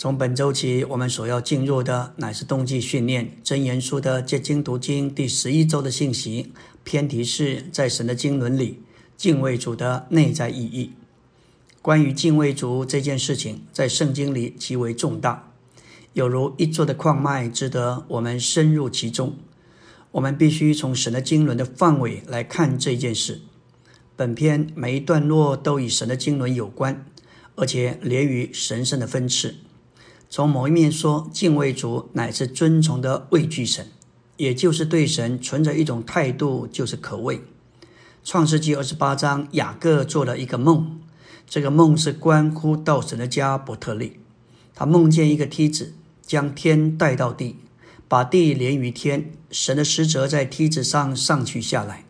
从本周起，我们所要进入的乃是冬季训练《真言书》的结经读经第十一周的信息。偏题是在神的经纶里，敬畏主的内在意义。关于敬畏主这件事情，在圣经里极为重大，有如一座的矿脉，值得我们深入其中。我们必须从神的经纶的范围来看这件事。本篇每一段落都与神的经纶有关，而且连于神圣的分次。从某一面说，敬畏主乃是尊崇的畏惧神，也就是对神存着一种态度，就是可畏。创世纪二十八章，雅各做了一个梦，这个梦是关乎到神的家伯特利。他梦见一个梯子将天带到地，把地连于天，神的使者在梯子上上去下来。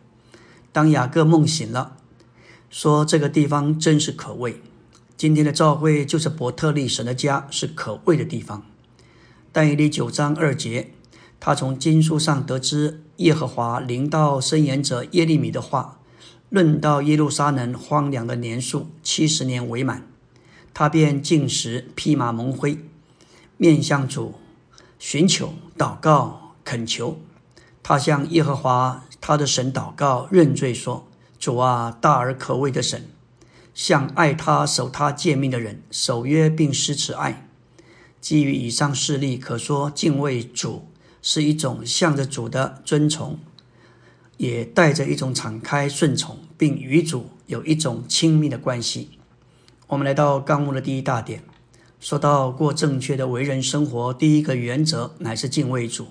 当雅各梦醒了，说这个地方真是可畏。今天的教会就是伯特利神的家，是可畏的地方。但以理九章二节，他从经书上得知耶和华临到申言者耶利米的话，论到耶路撒冷荒凉的年数七十年为满，他便进食披麻蒙灰，面向主寻求祷告恳求。他向耶和华他的神祷告认罪说：“主啊，大而可畏的神。”向爱他、守他诫命的人守约并施慈爱。基于以上事例，可说敬畏主是一种向着主的尊崇，也带着一种敞开顺从，并与主有一种亲密的关系。我们来到纲目的第一大点，说到过正确的为人生活，第一个原则乃是敬畏主、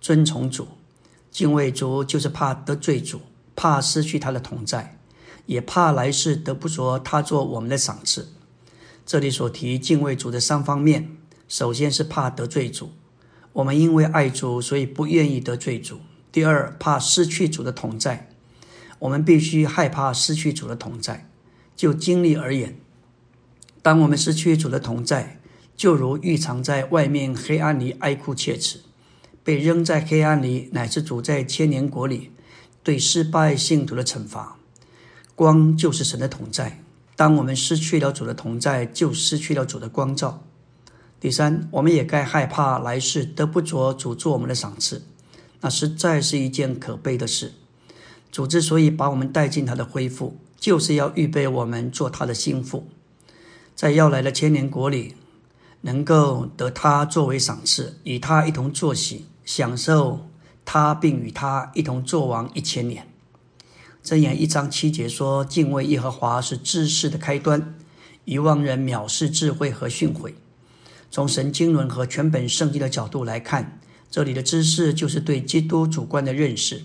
尊崇主。敬畏主就是怕得罪主，怕失去他的同在。也怕来世得不着他做我们的赏赐。这里所提敬畏主的三方面，首先是怕得罪主，我们因为爱主，所以不愿意得罪主。第二，怕失去主的同在，我们必须害怕失去主的同在。就经历而言，当我们失去主的同在，就如欲藏在外面黑暗里哀哭切齿，被扔在黑暗里，乃是主在千年国里对失败信徒的惩罚。光就是神的同在。当我们失去了主的同在，就失去了主的光照。第三，我们也该害怕来世得不着主做我们的赏赐，那实在是一件可悲的事。主之所以把我们带进他的恢复，就是要预备我们做他的心腹，在要来的千年国里，能够得他作为赏赐，与他一同坐席，享受他，并与他一同作王一千年。箴言一章七节说：“敬畏耶和华是知识的开端。”遗忘人藐视智慧和训诲。从神经论和全本圣经的角度来看，这里的知识就是对基督主观的认识。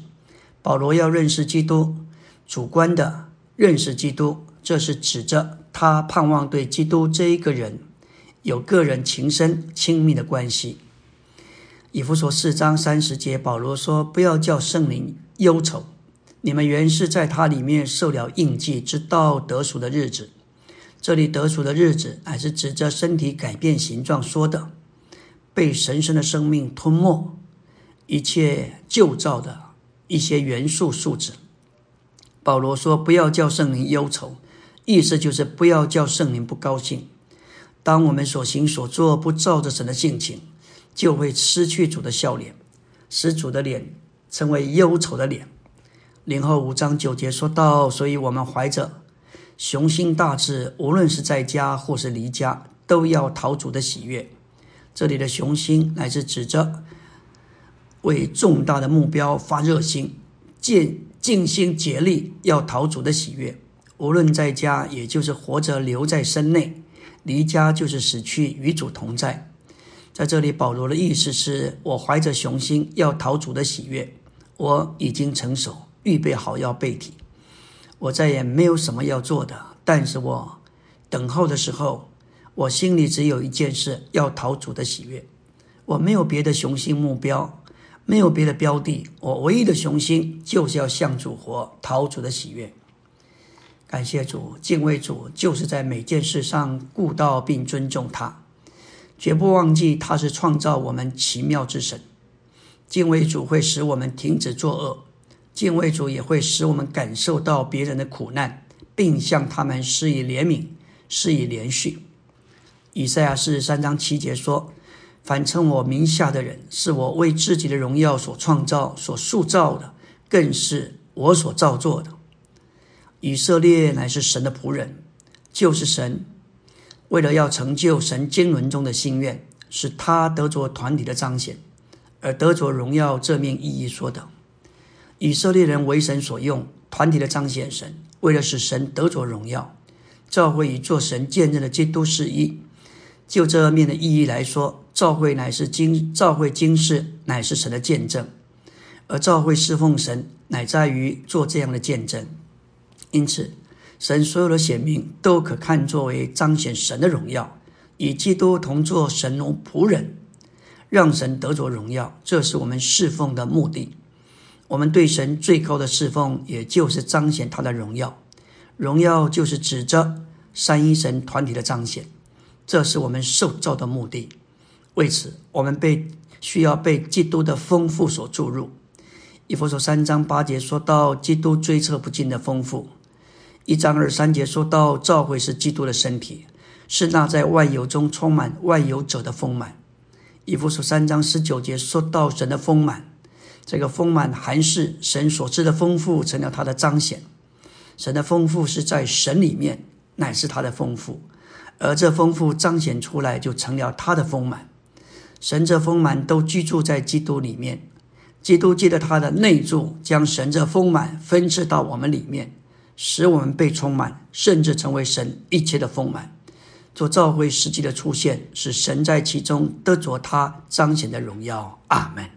保罗要认识基督，主观的认识基督，这是指着他盼望对基督这一个人有个人情深亲密的关系。以弗所四章三十节，保罗说：“不要叫圣灵忧愁。”你们原是在他里面受了印记，直到得赎的日子。这里得赎的日子，乃是指着身体改变形状说的，被神圣的生命吞没，一切旧造的一些元素素质。保罗说：“不要叫圣灵忧愁。”意思就是不要叫圣灵不高兴。当我们所行所做不照着神的性情，就会失去主的笑脸，使主的脸成为忧愁的脸。零后五章九节说到，所以我们怀着雄心大志，无论是在家或是离家，都要讨主的喜悦。这里的雄心乃是指着为重大的目标发热心，尽尽心竭力要讨主的喜悦。无论在家，也就是活着留在身内；离家，就是死去与主同在。在这里，保罗的意思是我怀着雄心要讨主的喜悦，我已经成熟。预备好要背体，我再也没有什么要做的。但是我等候的时候，我心里只有一件事：要讨主的喜悦。我没有别的雄心目标，没有别的标的。我唯一的雄心就是要向主活，讨主的喜悦。感谢主，敬畏主，就是在每件事上顾到并尊重他，绝不忘记他是创造我们奇妙之神。敬畏主会使我们停止作恶。敬畏主也会使我们感受到别人的苦难，并向他们施以怜悯、施以连续。以赛亚是三章七节说：“凡称我名下的人，是我为自己的荣耀所创造、所塑造的，更是我所造作的。”以色列乃是神的仆人，就是神为了要成就神经纶中的心愿，使他得着团体的彰显，而得着荣耀。这面意义说的，以色列人为神所用，团体的彰显神，为了使神得着荣耀。教会以做神见证的基督是一。就这面的意义来说，教会乃是经教会经世乃是神的见证，而教会侍奉神乃在于做这样的见证。因此，神所有的显明都可看作为彰显神的荣耀，与基督同做神奴仆人，让神得着荣耀。这是我们侍奉的目的。我们对神最高的侍奉，也就是彰显他的荣耀。荣耀就是指着三一神团体的彰显。这是我们受造的目的，为此我们被需要被基督的丰富所注入。以弗所三章八节说到基督追测不尽的丰富，一章二三节说到教会是基督的身体，是那在万有中充满万有者的丰满。以弗所三章十九节说到神的丰满，这个丰满还是神所赐的丰富成了他的彰显。神的丰富是在神里面，乃是他的丰富。而这丰富彰显出来，就成了他的丰满。神这丰满都居住在基督里面，基督借着他的内住，将神这丰满分赐到我们里面，使我们被充满，甚至成为神一切的丰满。做召会实际的出现，使神在其中得着他彰显的荣耀。阿门。